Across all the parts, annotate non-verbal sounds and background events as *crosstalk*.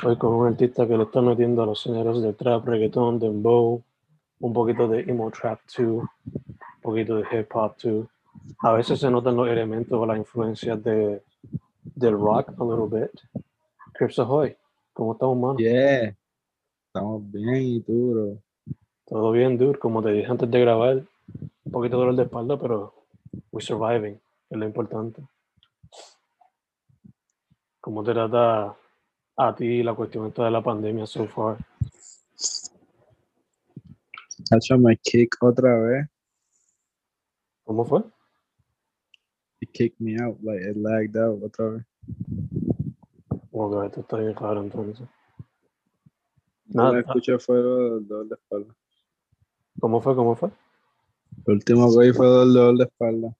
Hoy con un artista que le está metiendo a los géneros de trap, reggaeton, dembow, un poquito de emo trap too, un poquito de hip hop too. A veces se notan los elementos o las influencias de, del rock a little bit. Crips Ahoy, ¿cómo estamos, mano? Yeah, estamos bien y tú, bro. Todo bien, dude. Como te dije antes de grabar, un poquito de dolor de espalda, pero we're surviving, es lo importante. ¿Cómo te trata a ti la cuestión esta de la pandemia so far? Hacho me kick otra vez. ¿Cómo fue? It kicked me out, like it lagged out otra vez. Ok, esto está bien claro entonces. Nada. que escuché fue el dolor de espalda. ¿Cómo fue? ¿Cómo fue? Lo último que fue el dolor de espalda.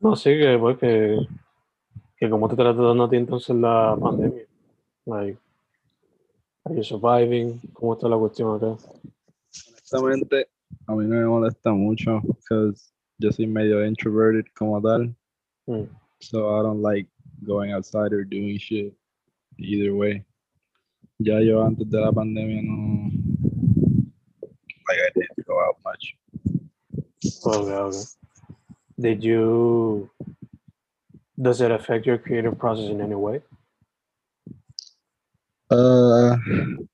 No, sí, que, pues, que, que cómo te trata dando a ti entonces la pandemia. Like, are you surviving? ¿Cómo está la cuestión acá? Honestamente, a mí no me molesta mucho, porque yo soy medio introverted como tal. Mm. So I don't like going outside or doing shit either way. Ya yo antes de la pandemia no. Like I didn't go out much. Okay, okay. Did you, does it affect your creative process in any way? Uh,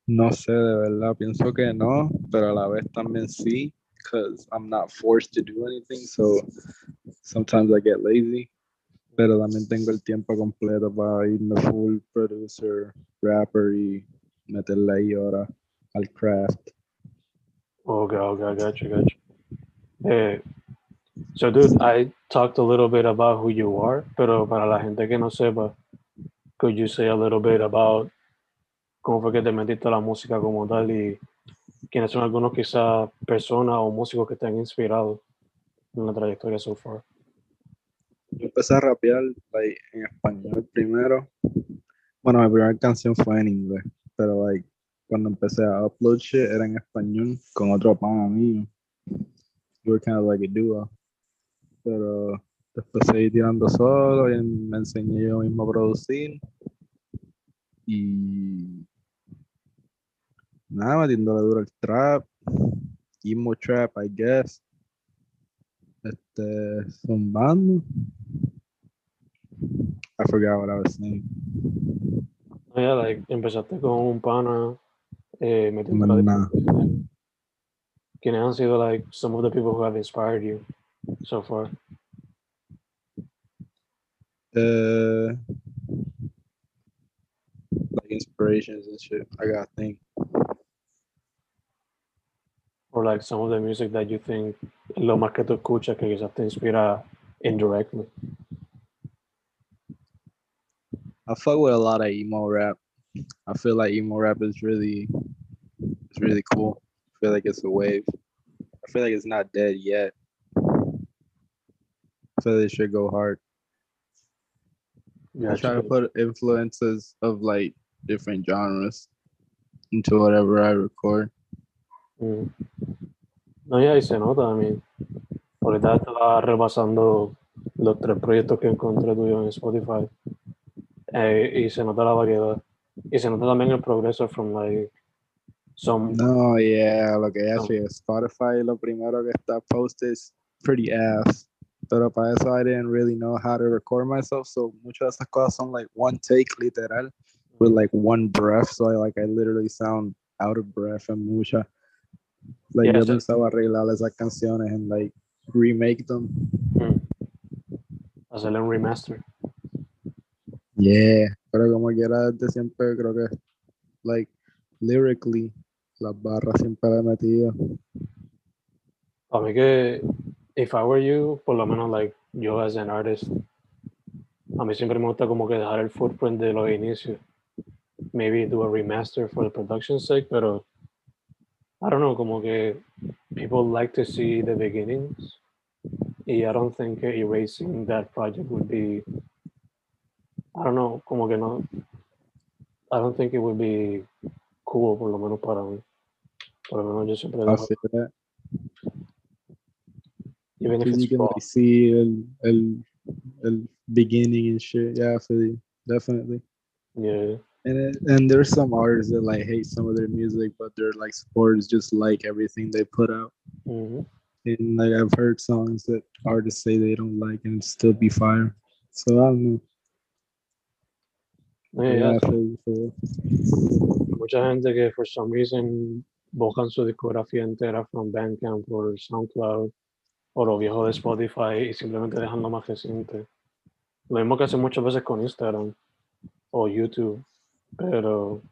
no sé, de verdad, pienso que no, pero a la vez también sí, because I'm not forced to do anything, so sometimes I get lazy, pero también tengo el tiempo completo para irme full producer, rapper y meterle ahí ahora al craft. Okay, okay, I got you, got you. Eh, so, dude, I talked a little bit about who you are, pero para la gente que no sepa, could you say a little bit about cómo fue que te metiste a la música como tal y quiénes son algunos quizás personas o músicos que te han inspirado en la trayectoria so far? Yo empecé a rapear like, en español primero. Bueno, mi primera canción fue en inglés, pero like, cuando empecé a upload shit era en español con otro pana mío. We were kind of like a duo. Pero después seguí tirando solo y me enseñé yo mismo a producir. Y nada, metiéndole duro el trap, emo trap, I guess. Este, zumbando. I forgot what I was saying. Oh, yeah, like, empezaste con un pana eh, metiendo la Nah. ¿Quiénes han sido like some of the people who have inspired you so far? Uh, like inspirations and shit. I gotta think. Or like some of the music that you think lo más que tú escuchas que quizás te inspira indirectly? I fuck with a lot of emo rap. I feel like emo rap is really, it's really cool. I feel like it's a wave. I feel like it's not dead yet. I feel like it should go hard. Yeah, I try to put influences of like different genres into whatever I record. Mm. No, ya, y se nota, mí. Ahorita estaba repasando los tres proyectos que encontré tuyos en Spotify. eh, y se nota la variedad. Y se nota también el progreso from like some No, yeah, lo que que Spotify lo primero que está posted es pretty ass. Pero para eso I didn't really know how to record myself, so muchas de esas cosas son like one take literal with like one breath, so like I literally sound out of breath and mucha. Like Yeah, yo pensaba arreglar esas canciones and like remake them. mm, hacerle un remaster. Yeah, pero como quiera desde siempre creo que like lyrically las barras siempre le he metido. Para mí que, if I were you, por lo menos like yo as an artist, a mí siempre me gusta como que dejar el footprint de los inicios. Maybe do a remaster for the production sake, pero I don't know, como que people like to see the beginnings. Y I don't think erasing that project would be, I don't know, como que no, I don't think it would be cool, por lo menos para mí. Por lo menos yo siempre I dejo, that. even if it's you can like see el, el, el beginning and shit. Yeah, I feel you. Definitely. Yeah. And it, and there's some artists that like hate some of their music, but their like supporters just like everything they put out. mhm. And like I've heard songs that artists say they don't like and still be fire. So I don't know. Yeah, Yeah, yeah. I feel you, feel you. Mucha gente que for some reason buscan su discografía entera from Bandcamp o SoundCloud o lo viejo de Spotify y simplemente dejan lo más reciente. Lo mismo que hacen muchas veces con Instagram o YouTube. Pero,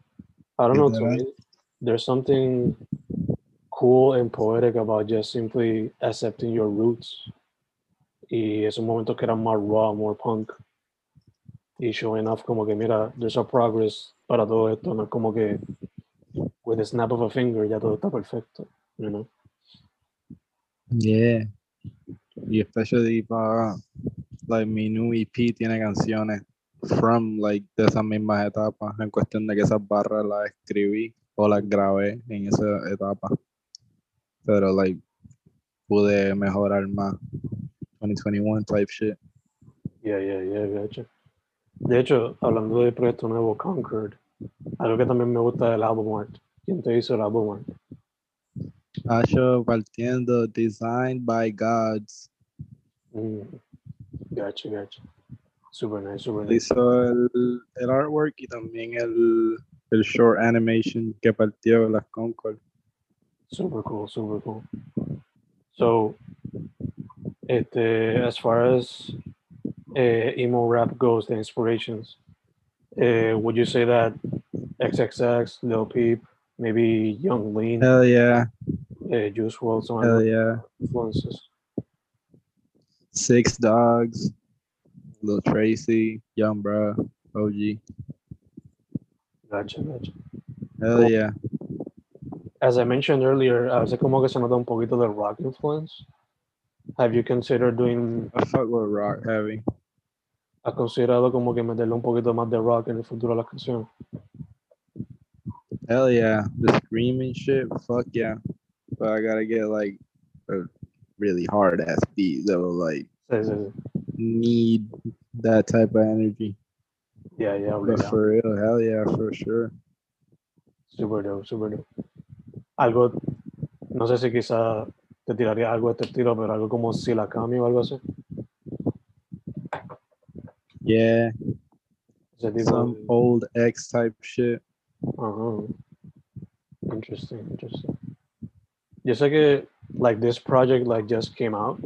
I don't know, to me, there's something cool and poetic about just simply accepting your roots. Y esos momentos que eran más raw, more punk. Y showing off como que, mira, there's a progress para todo esto. No es como que with a snap of a finger ya todo está perfecto. You know? Yeah. Y especially para like mi new EP tiene canciones from like de esas mismas etapas en cuestión de que esas barras las escribí o las grabé en esa etapa. Pero like pude mejorar más 2021 type shit. Yeah, yeah, yeah, gotcha. De hecho, hablando del proyecto nuevo, Concord, algo que también me gusta del album art. ¿Quién te hizo el album art? Asho partiendo designed by gods. Mm. Gotcha, gotcha. Super nice, super nice. Hizo el, el artwork y también el, el short animation que partió las Concord. Super cool, super cool. So, este, as far as uh, emo rap goes, the inspirations, uh, would you say that XXX, Lil Peep, maybe Yung Lean, Hell yeah, uh, Juice WRLD, some hell yeah. influences? Six Dogs, Lil Tracy, Young Bruh, OG. Gotcha, gotcha. Hell Cool. yeah. As I mentioned earlier, a veces como que se nota un poquito de rock influence. Have you considered doing, I fuck with rock heavy. has considerado como que meterle un poquito más de rock en el futuro a las canciones? Hell yeah. The screaming shit, fuck yeah. But I gotta get like a really hard ass beat that will like Sí, sí, sí. need that type of energy. Yeah, yeah, But obligado. for real, hell yeah, for sure. Super dope, super dope. Algo, no sé si quizá te tiraría algo de este estilo, pero algo como Silakami o algo así. Yeah, some de- old X type shit. Ajá. Interesting, interesting. Yo sé que like this project like just came out,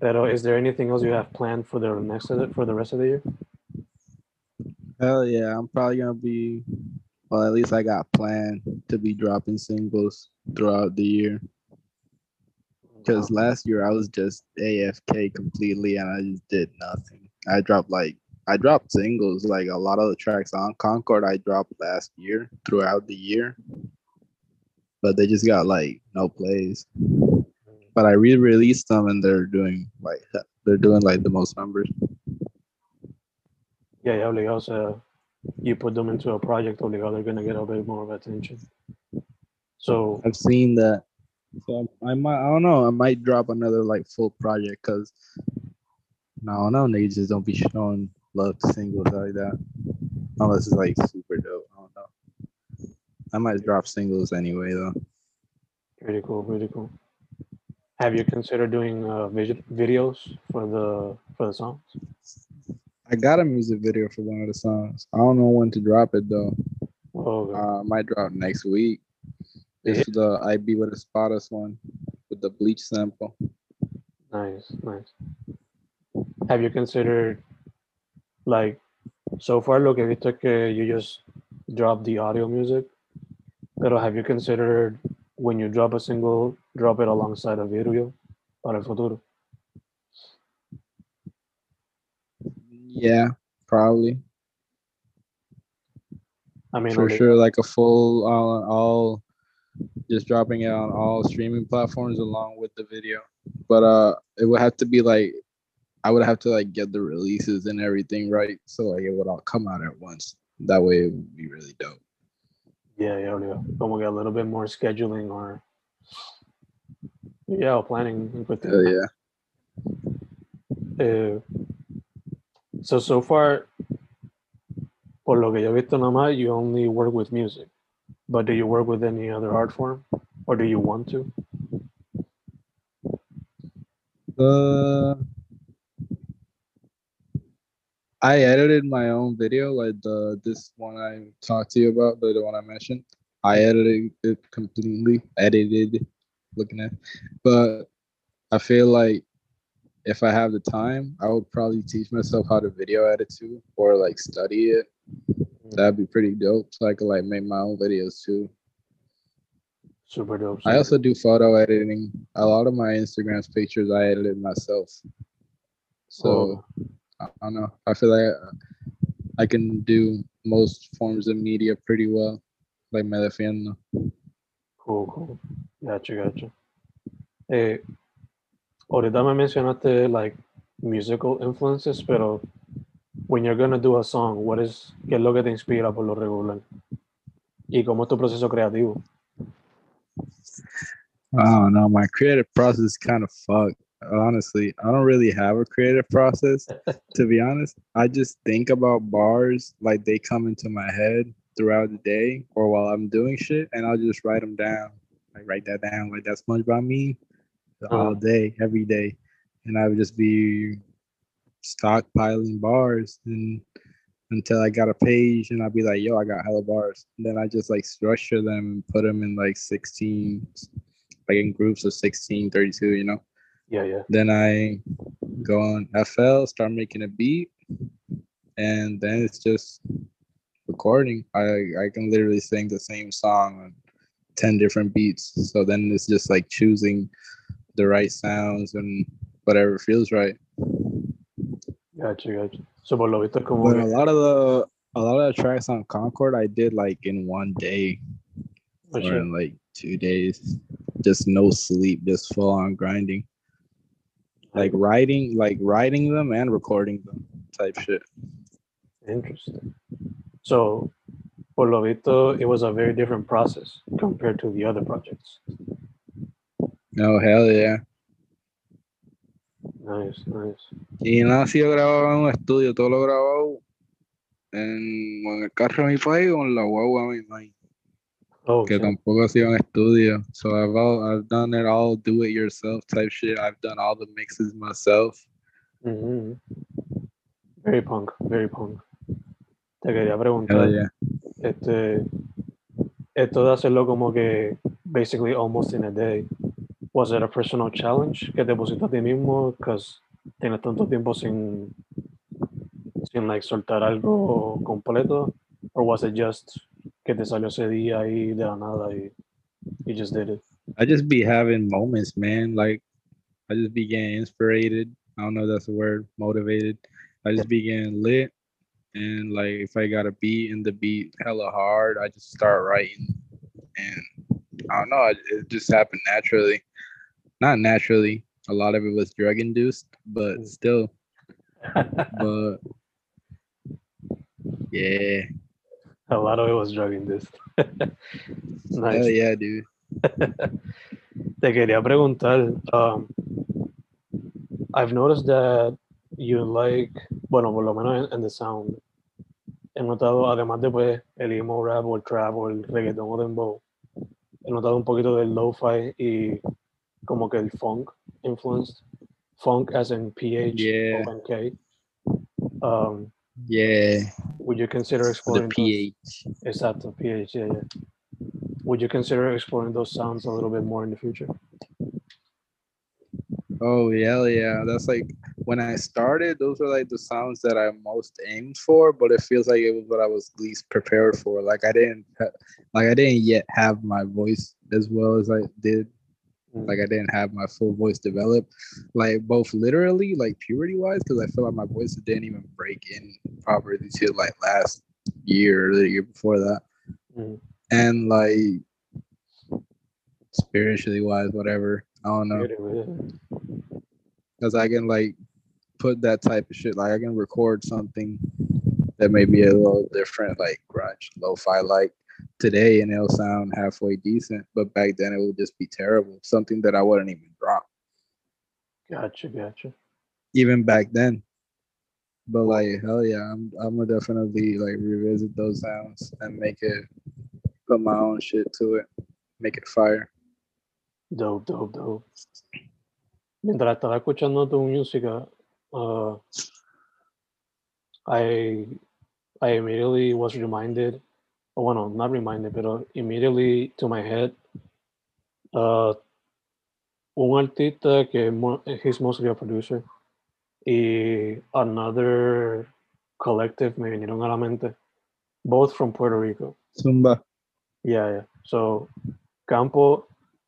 pero is there anything else you have planned for the next for the rest of the year? Hell yeah, I'm probably gonna be. Well, at least I got planned to be dropping singles throughout the year. Because last year I was just AFK completely, and I just did nothing. I dropped like I dropped singles, like a lot of the tracks on Concord I dropped last year throughout the year, but they just got like no plays. But I re-released them, and they're doing like they're doing like the most numbers. Yeah, yeah, obligado. O sea, you put them into a project, obligado, they're gonna get a bit more of attention. So I've seen that. So I might, I don't know, I might drop another like full project because no, I don't know, niggas just don't be showing love to singles like that unless it's like super dope. I don't know. I might drop singles anyway though. pretty cool, pretty cool. Have you considered doing uh, vid- videos for the for the songs? I got a music video for one of the songs. I don't know when to drop it though. Oh, okay. Uh, I might drop next week. It's the I be with a spotters one with the bleach sample. Nice, nice. Have you considered, like, so far look, he visto es que you just drop the audio music, pero have you considered when you drop a single, drop it alongside a video para el futuro? Yeah, probably. I mean, for sure like a full all, all just dropping it on all streaming platforms along with the video but uh it would have to be like i would have to like get the releases and everything right so like it would all come out at once that way it would be really dope Yeah, yeah. Como que a little bit more scheduling or yeah, or planning. en cuestión. Hell yeah Eh, so so far, por lo que yo he visto nada más, you only work with music. But do you work with any other art form, or do you want to? uh i edited my own video like the this one i talked to you about the, the one i mentioned. I edited it completely edited looking at but i feel like if i have the time i would probably teach myself how to video edit too or like study it. Mm. That'd be pretty dope so i could like make my own videos too. Super dope. i also do photo editing. A lot of my instagram's pictures i edited myself. So Oh. I don't know. I feel like I can do most forms of media pretty well. Like me defiendo. Cool, cool. Gotcha, gotcha. Eh, ahorita me mencionaste like musical influences, pero when you're gonna do a song, what is, qué es lo que te inspira por lo regular? ¿Y cómo es tu proceso creativo? I don't know. My creative process is kind of fucked. Honestly, I don't really have a creative process. *laughs* to be honest, I just think about bars like they come into my head throughout the day or while I'm doing shit, and I'll just write them down. Like write that down. Like that's much about me all Uh-huh. day, every day, and I would just be stockpiling bars and until I got a page and I'd be like, yo, I got hella bars. And then I just like structure them and put them in like 16, like in groups of 16, 32, you know? Yeah, yeah. Then I go on FL, start making a beat, and then it's just recording. I I can literally sing the same song on 10 different beats. So then it's just like choosing the right sounds and whatever feels right. Gotcha, gotcha. So por lo visto es como But a lot of the a lot of the tracks on Concord I did like in one day oh, or shit. in like two days. Just no sleep, just full on grinding. Like writing, like writing them and recording them type shit. Interesting. So, for Lovito, it was a very different process compared to the other projects. No, hell yeah. Nice, nice. Y nada ha sido grabado en un estudio, todo lo grabado en, en el carro de mi país o en la guagua de mi país, Oh, que tampoco ha sido en estudio. So I've, all, I've done it all do it yourself type shit. I've done all the mixes myself. Mhm. Very punk, very punk. Te quería preguntar, yeah. este, esto de hacerlo como que basically almost in a day, was it a personal challenge que te pusiste a ti mismo because tienes tanto tiempo sin, sin like soltar algo completo, or was it just que te salió ese día ahí de la nada y you just did it? I just be having moments, man. Like I just be getting inspired. I don't know if that's a word, motivated. I just be getting lit. And like if I got a beat and the beat hella hard, I just start writing. And I don't know, it, it just happened naturally. Not naturally. A lot of it was drug induced, but Mm. still. *laughs* But Yeah. A lot of it was drug induced. *laughs* nice. Hell yeah, dude. *laughs* Te quería preguntar, um, I've noticed that you like, bueno, por lo menos en, en the sound, he notado, además de pues el emo rap o el trap o el reggaeton o dembow, he notado un poquito del lo-fi y como que el funk influenced, funk as in PH Yeah. o. Um, Yeah. would you consider exploring The exploring those- PH. Exacto, PH, yeah, yeah. Would you consider exploring those sounds a little bit more in the future? Oh yeah, yeah. That's like when I started, those were like the sounds that I most aimed for, but it feels like it was what I was least prepared for. Like I didn't like I didn't yet have my voice as well as I did. Like I didn't have my full voice developed, like both literally, like purity wise, because I feel like my voice didn't even break in properly till like last year or the year before that. Mhm. And like spiritually wise, whatever. I don't know. Get it, yeah. because I can like put that type of shit. Like I can record something that may be a little different, like grunge, lo-fi, like today, and it'll sound halfway decent. But back then, it would just be terrible. Something that I wouldn't even drop, Gotcha, gotcha. even back then. But like hell yeah, I'm I'm gonna definitely like revisit those sounds and make it put my own shit to it, make it fire. Dope, dope, dope. Mientras estaba escuchando tu música, uh, I I immediately was reminded, oh, well, no, not reminded, pero immediately to my head, uh, un artista que he's mostly a producer y another collective me vinieron a la mente, both from Puerto Rico. Zumba. Yeah, yeah. So Campo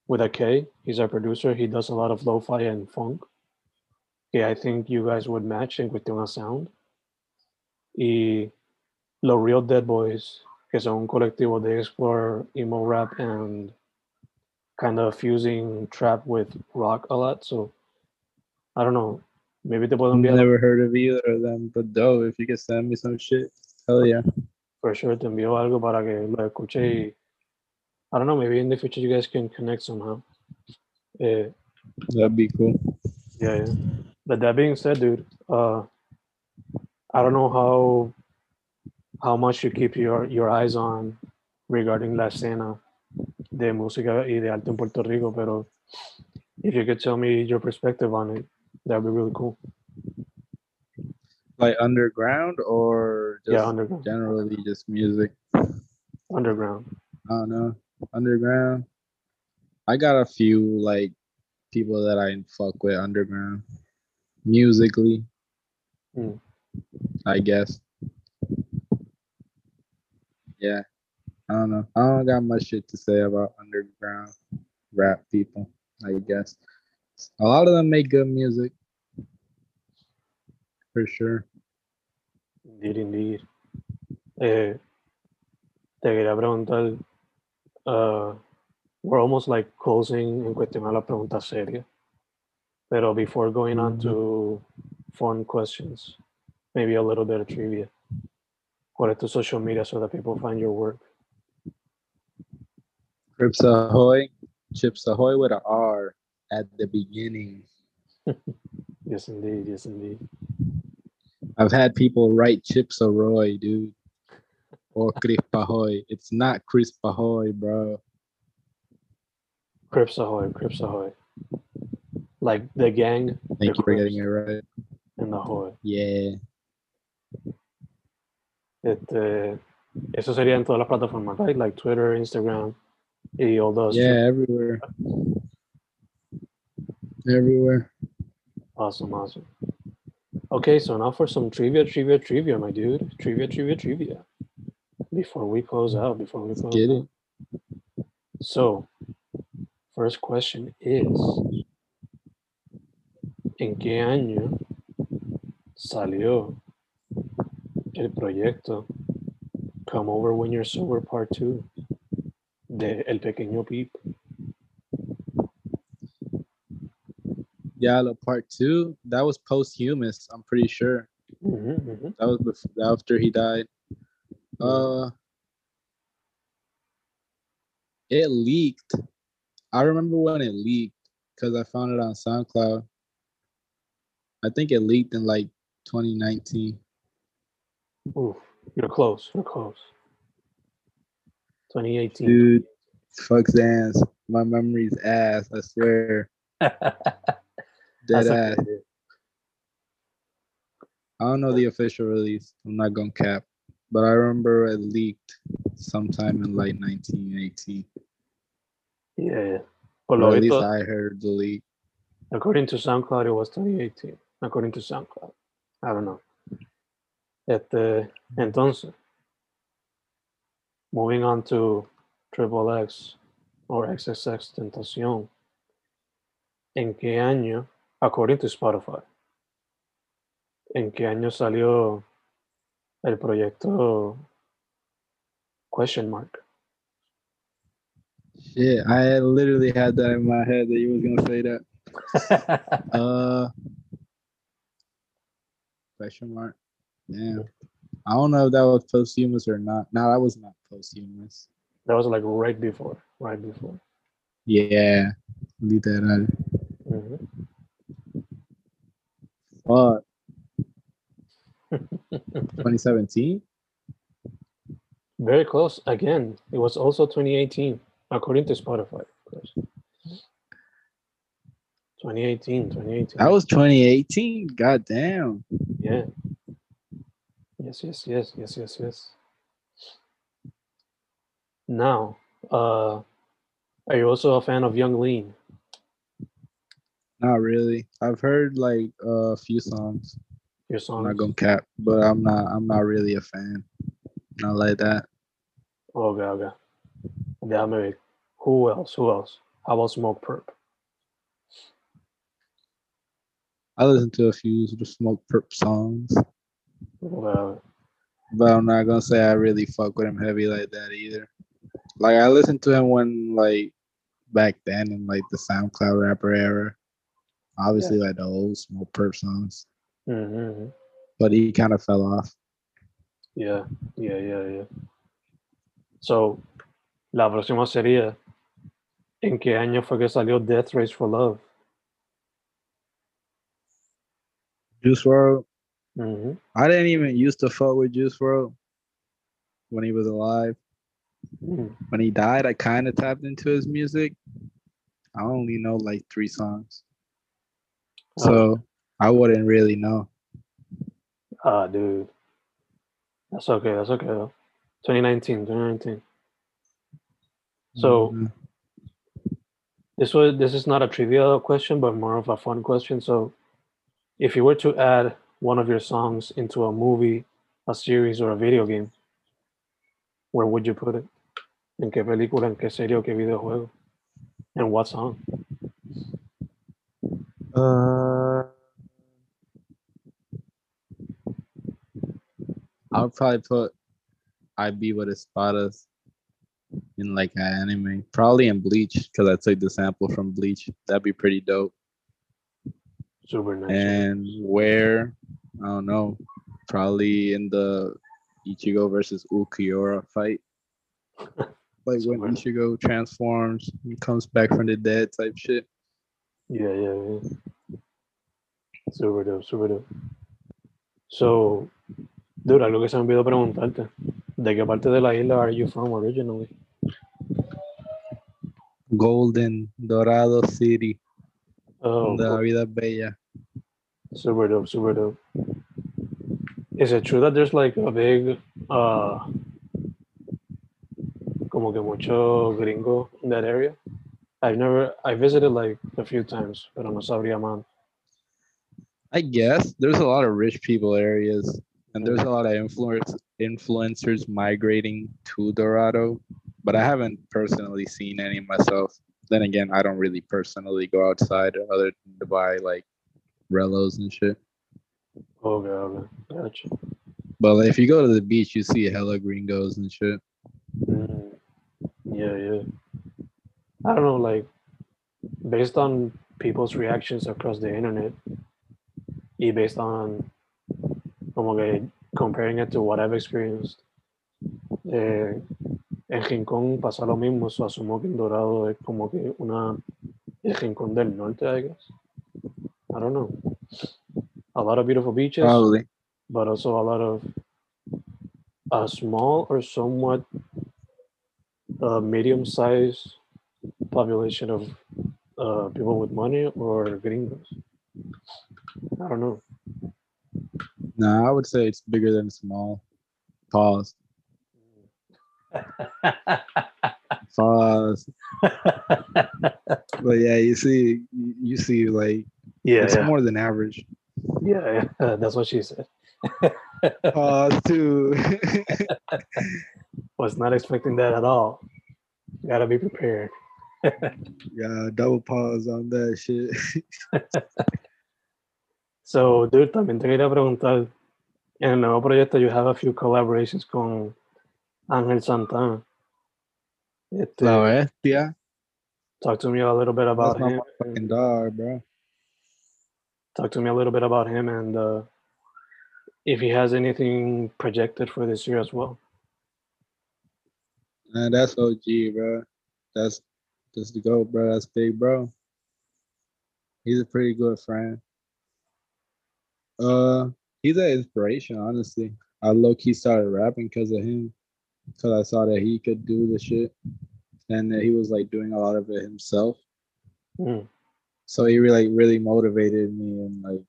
with a K, he's our producer. He does a lot of lo-fi and funk. Yeah, I think you guys would match en cuestión a sound. Y los Real Dead Boys, que son un colectivo de explore emo rap and kind of fusing trap with rock a lot. So I don't know. Maybe te puedo enviar Never heard of either of them, but though, If you could send me some shit, hell yeah. for sure. Te envío algo para que lo escuche y I don't know. Maybe in the future you guys can connect somehow. Eh, That'd be cool. Yeah, yeah. But that being said, dude, uh, I don't know how how much you keep your your eyes on regarding la escena de música y de arte en Puerto Rico, pero if you could tell me your perspective on it, that'd be really cool. Like underground or just yeah, underground, generally just music. underground. I don't know. Underground. I got a few like people that I fuck with underground. Musically. Hmm. I guess. Yeah. I don't know. I don't got much shit to say about underground rap people, I guess. A lot of them make good music. For sure. Indeed, indeed. Eh, te quería preguntar, uh, we're almost like closing en cuestión a la pregunta seria. Pero before going on to fun questions, maybe a little bit of trivia. ¿Cuál es tu social media so that people find your work? Crips Ahoy. Chips Ahoy with a R at the beginning. *laughs* Yes, indeed. Yes, indeed. I've had people write Chips Ahoy, dude. Or *laughs* Chris Ahoy. It's not Chris Ahoy, bro. Crips Ahoy, Crips Ahoy. Like the gang Thank The you for getting it right. and the Ahoy. Yeah. Este, eso sería en todas las plataformas, right? Like Twitter, Instagram, y all those. Yeah, everywhere. Everywhere. Awesome, awesome. Okay, so now for some trivia, trivia, trivia, my dude. Trivia, trivia, trivia. Before we close out, before we close Get out. it? So, first question is, ¿en qué año salió el proyecto Come Over When You're Sober Part 2 de El Pequeño Pip? Yala part two. That was posthumous, I'm pretty sure. Ujú, ujú. That was before, after he died. Uh, it leaked. I remember when it leaked because I found it on SoundCloud. I think it leaked in like 2019. Oof, you're close. You're close. 2018. Dude, fuck Zans. My memory's ass. I swear. *laughs* Dead ass. okay. I don't know the official release. I'm not gonna cap, but I remember it leaked sometime in like 1918. Yeah. Lo Or at least I heard the leak. according to SoundCloud, it was 2018. According to SoundCloud. I don't know. Este, entonces, moving on to Triple X or XXX Tentación. ¿En qué año, according to Spotify, en qué año salió el proyecto Question Mark? Shit, I literally had that in my head that you was gonna say that. *laughs* Uh, question mark. Damn. I don't know if that was posthumous or not. No, that was not posthumous. That was like right before, right before. Yeah, leave that out. Mhm. Fuck. *laughs* 2017. Very close. Again, it was also 2018, according to Spotify. Of course. 2018, 2018. That was 2018. God damn. yeah. Yes, yes, yes, yes, yes, yes. Now, uh, are you also a fan of Yung Lean? Not really. I've heard like a few songs. Your I'm not gonna cap, but I'm not. I'm not really a fan. Not like that. Okay, okay. Yeah, maybe. Who else? Who else? How about Smokepurpp? I listen to a few of the Smoke Perp songs, Okay, but I'm not gonna say I really fuck with him heavy like that either. Like I listened to him when like back then in like the SoundCloud rapper era. Obviously, like the old Smokepurpp songs, hmm but he kind of fell off. Yeah, yeah, yeah, yeah. So, la próxima sería, ¿en qué año fue que salió Death Race for Love? Juice WRLD. Mhm. I didn't even used to fuck with Juice WRLD when he was alive. Mm. When he died, I kind of tapped into his music. I only know like three songs, Oh, so I wouldn't really know. ah, dude. That's okay, that's okay though. 2019, 2019. So, Mhm. this was this is not a trivial question, but more of a fun question. So, if you were to add one of your songs into a movie, a series, or a video game, where would you put it? ¿En qué película, en qué serie o qué videojuego? And what song? Uh, I would probably put I Be What Espadas in like an anime, probably in Bleach because I took the sample from Bleach. That'd be pretty dope. Super nice. And where I don't know, probably in the Ichigo versus Ulquiorra fight. *laughs* Like when Ichigo transforms and comes back from the dead type shit. Yeah, yeah, yeah. Super dope, super dope. So, dude, algo que se me olvidó preguntarte. ¿De qué parte de la isla are you from originally? Golden Dorado City, Oh, la vida bella. super dope, super dope. Is it true that there's like a big, uh, como que mucho gringo in that area? I've never, I visited like a few times, pero no sabría más. I guess there's a lot of rich people areas, and there's a lot of influence influencers migrating to Dorado, but I haven't personally seen any myself. Then again, I don't really personally go outside other than to buy like Rellos and shit. Oh okay, gotcha. But like, if you go to the beach, you see hella gringos and shit. Mm, yeah, yeah. I don't know, like based on people's reactions across the internet, y based on como que comparing it to what I've experienced, Eh, en Rincón pasa lo mismo, asumo que en Dorado es como que una el Rincón del Norte, I guess. I don't know. A lot of beautiful beaches, Probably. but also a lot of a small or somewhat uh, medium-sized population of uh, people with money or gringos. I don't know. No, I would say it's bigger than small. Pause. Pause. But yeah, you see, you see, like yeah, it's yeah, more than average. yeah, yeah. *laughs* That's what she said. *laughs* Pause too. *laughs* Was not expecting that at all. Gotta be prepared. yeah, double pause on that shit. So, dude, también te quería preguntar, en el nuevo proyecto you have a few collaborations con Ángel Santana. Este, La bestia. talk to me a little bit about That's him. fucking dog, bro. Talk to me a little bit about him and uh, if he has anything projected for this year as well. Man, that's OG, bro. That's that's the goat, bro. That's big, bro. He's a pretty good friend. Uh, he's an inspiration, honestly. I low key started rapping because of him, because I saw that he could do the shit, and that he was like doing a lot of it himself. Mm, So he really, really motivated me, and like,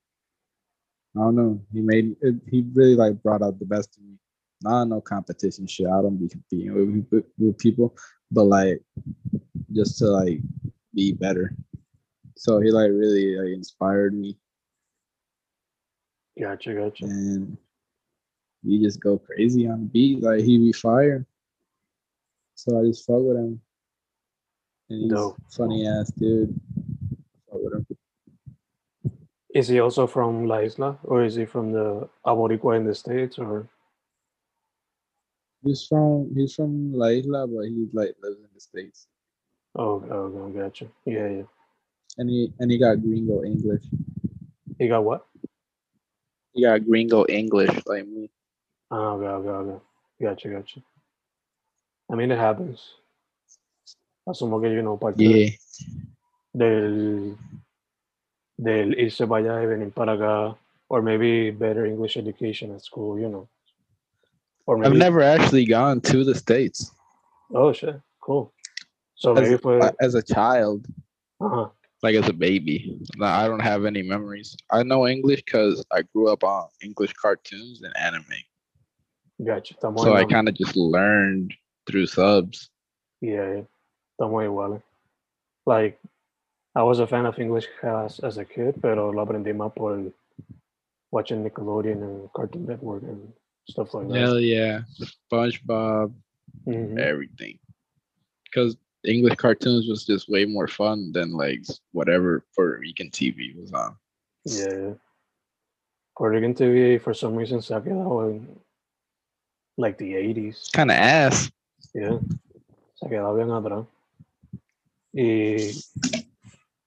I don't know, he made it, he really like brought out the best in me. Not no competition shit. I don't be competing with, with, with people, but like just to like be better. So he like really like inspired me, Gotcha, gotcha. and he just go crazy on the beat. Like he be fire. So I just fuck with him, and he's Dope. funny ass dude. Fuck with him. Is he also from La Isla or is he from the Aboricua in the States or? He's from he's from La Isla, but he like lives in the states. Oh, oh, oh, gotcha. Yeah, yeah. And he and he got gringo English. He got what? He got gringo English like me. Oh, okay, okay, okay. Gotcha, gotcha. I mean, it happens. Asumo que, you know, parte Yeah. del, del irse para allá y venir para acá, or maybe better English education at school, you know. Or I've maybe, never actually gone to the states oh shit, cool. So maybe as, fue, as a child, ajá, like as a baby. I don't have any memories. I know English because I grew up on English cartoons and anime, gotcha, estamos so I kind of just learned through subs. Yeah. Estamos iguales. Like, I was a fan of English class as a kid, pero lo aprendí más por watching Nickelodeon and Cartoon Network and stuff like that. Hell yeah, SpongeBob, Mhm. everything. Because English cartoons was just way more fun than like whatever Puerto Rican TV was on. Yeah, yeah. Puerto Rican TV, for some reason, se ha quedado en like the 80s. Kind of ass. Yeah. Se ha quedado bien atrás. Y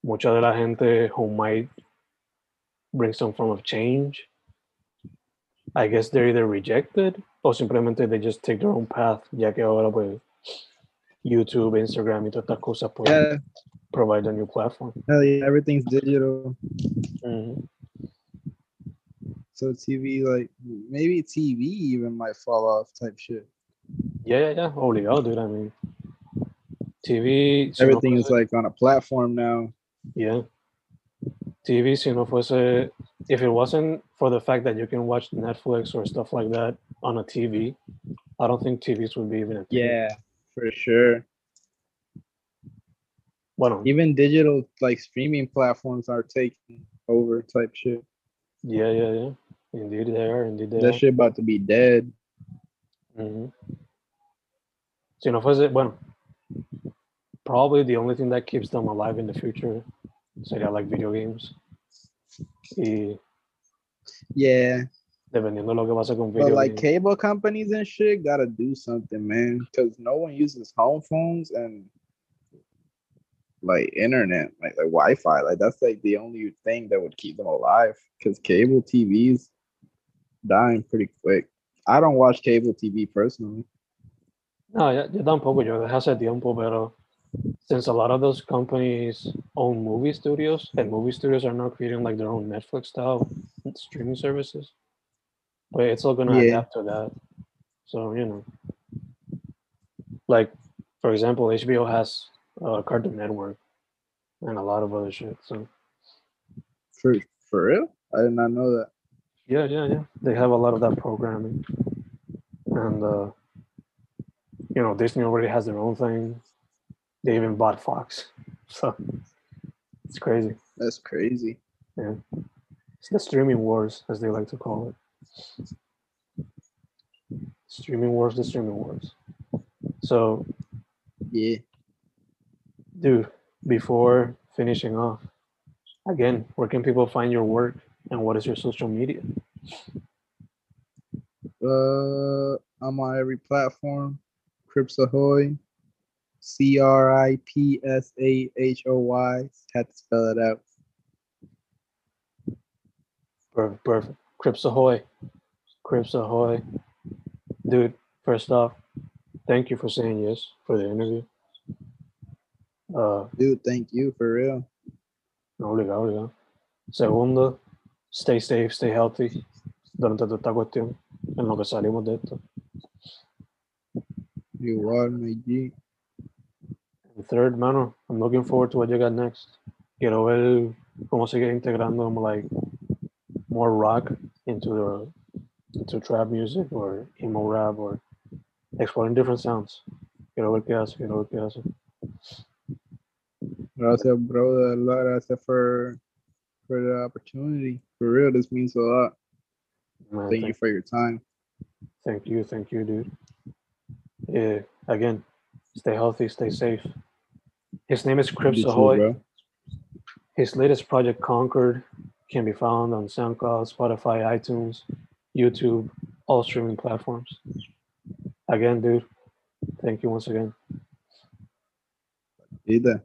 mucha de la gente who might bring some form of change, I guess they're either rejected o simplemente they just take their own path, ya que ahora pues YouTube, Instagram y todas estas cosas pues Yeah, provide a new platform. hell yeah, everything's digital. Mhm. So TV, like maybe TV even might fall off type shit. Yeah, yeah, yeah. Obligado, dude. I mean, TV. Everything is like on a platform now. Yeah. TV, si no fuese, if it wasn't for the fact that you can watch Netflix or stuff like that on a TV, I don't think TVs would be even a thing. Yeah, for sure. Bueno, Even digital like streaming platforms are taking over type shit. yeah, yeah, yeah. Indeed, they are. Indeed, they That are. shit about to be dead. Mm-hmm. Si no fuese, bueno, probably the only thing that keeps them alive in the future sería like video games. Y Yeah, dependiendo de lo que pase con video but like games. cable companies and shit gotta do something, man, because no one uses home phones and like internet, like like Wi-Fi. Like that's like the only thing that would keep them alive. Because cable TVs dying pretty quick. I don't watch cable TV personally. No, yo, yo tampoco, yo dejé hace tiempo, pero since a lot of those companies own movie studios, and movie studios are now creating like their own Netflix style streaming services, but it's all gonna Yeah. adapt to that. So you know, like for example, HBO has uh, Cartoon Network and a lot of other shit. So For for real? I did not know that. Yeah, yeah, yeah, they have a lot of that programming, and uh, you know, Disney already has their own thing. They even bought Fox, so it's crazy. That's crazy. Yeah, it's the streaming wars, as they like to call it. Streaming wars, the streaming wars. So, Yeah. dude, before finishing off, again, where can people find your work and what is your social media? Uh, I'm on every platform. Crips Ahoy. C R I P S A H O Y. Had to spell it out. Perfect, perfect. Crips Ahoy. Crips Ahoy. Dude, first off, thank you for saying yes for the interview. Uh, Dude, thank you for real. No, obligado, obligado. Segundo, stay safe, stay healthy durante esta cuestión, en lo que salimos de esto. You are my G. And third, mano, I'm looking forward to what you got next. Quiero ver cómo sigue integrando like more rock into the into trap music or emo rap or exploring different sounds. Quiero ver qué hace, quiero ver qué hace. Gracias, bro. de verdad, Gracias for for the opportunity. For real, this means a lot. Man, Thank you for your time. Thank you, thank you, dude. Yeah, again, stay healthy, stay safe. His name is Crips Ahoy. His latest project, Concord, can be found on SoundCloud, Spotify, iTunes, YouTube, all streaming platforms. Again, dude, thank you once again. Either.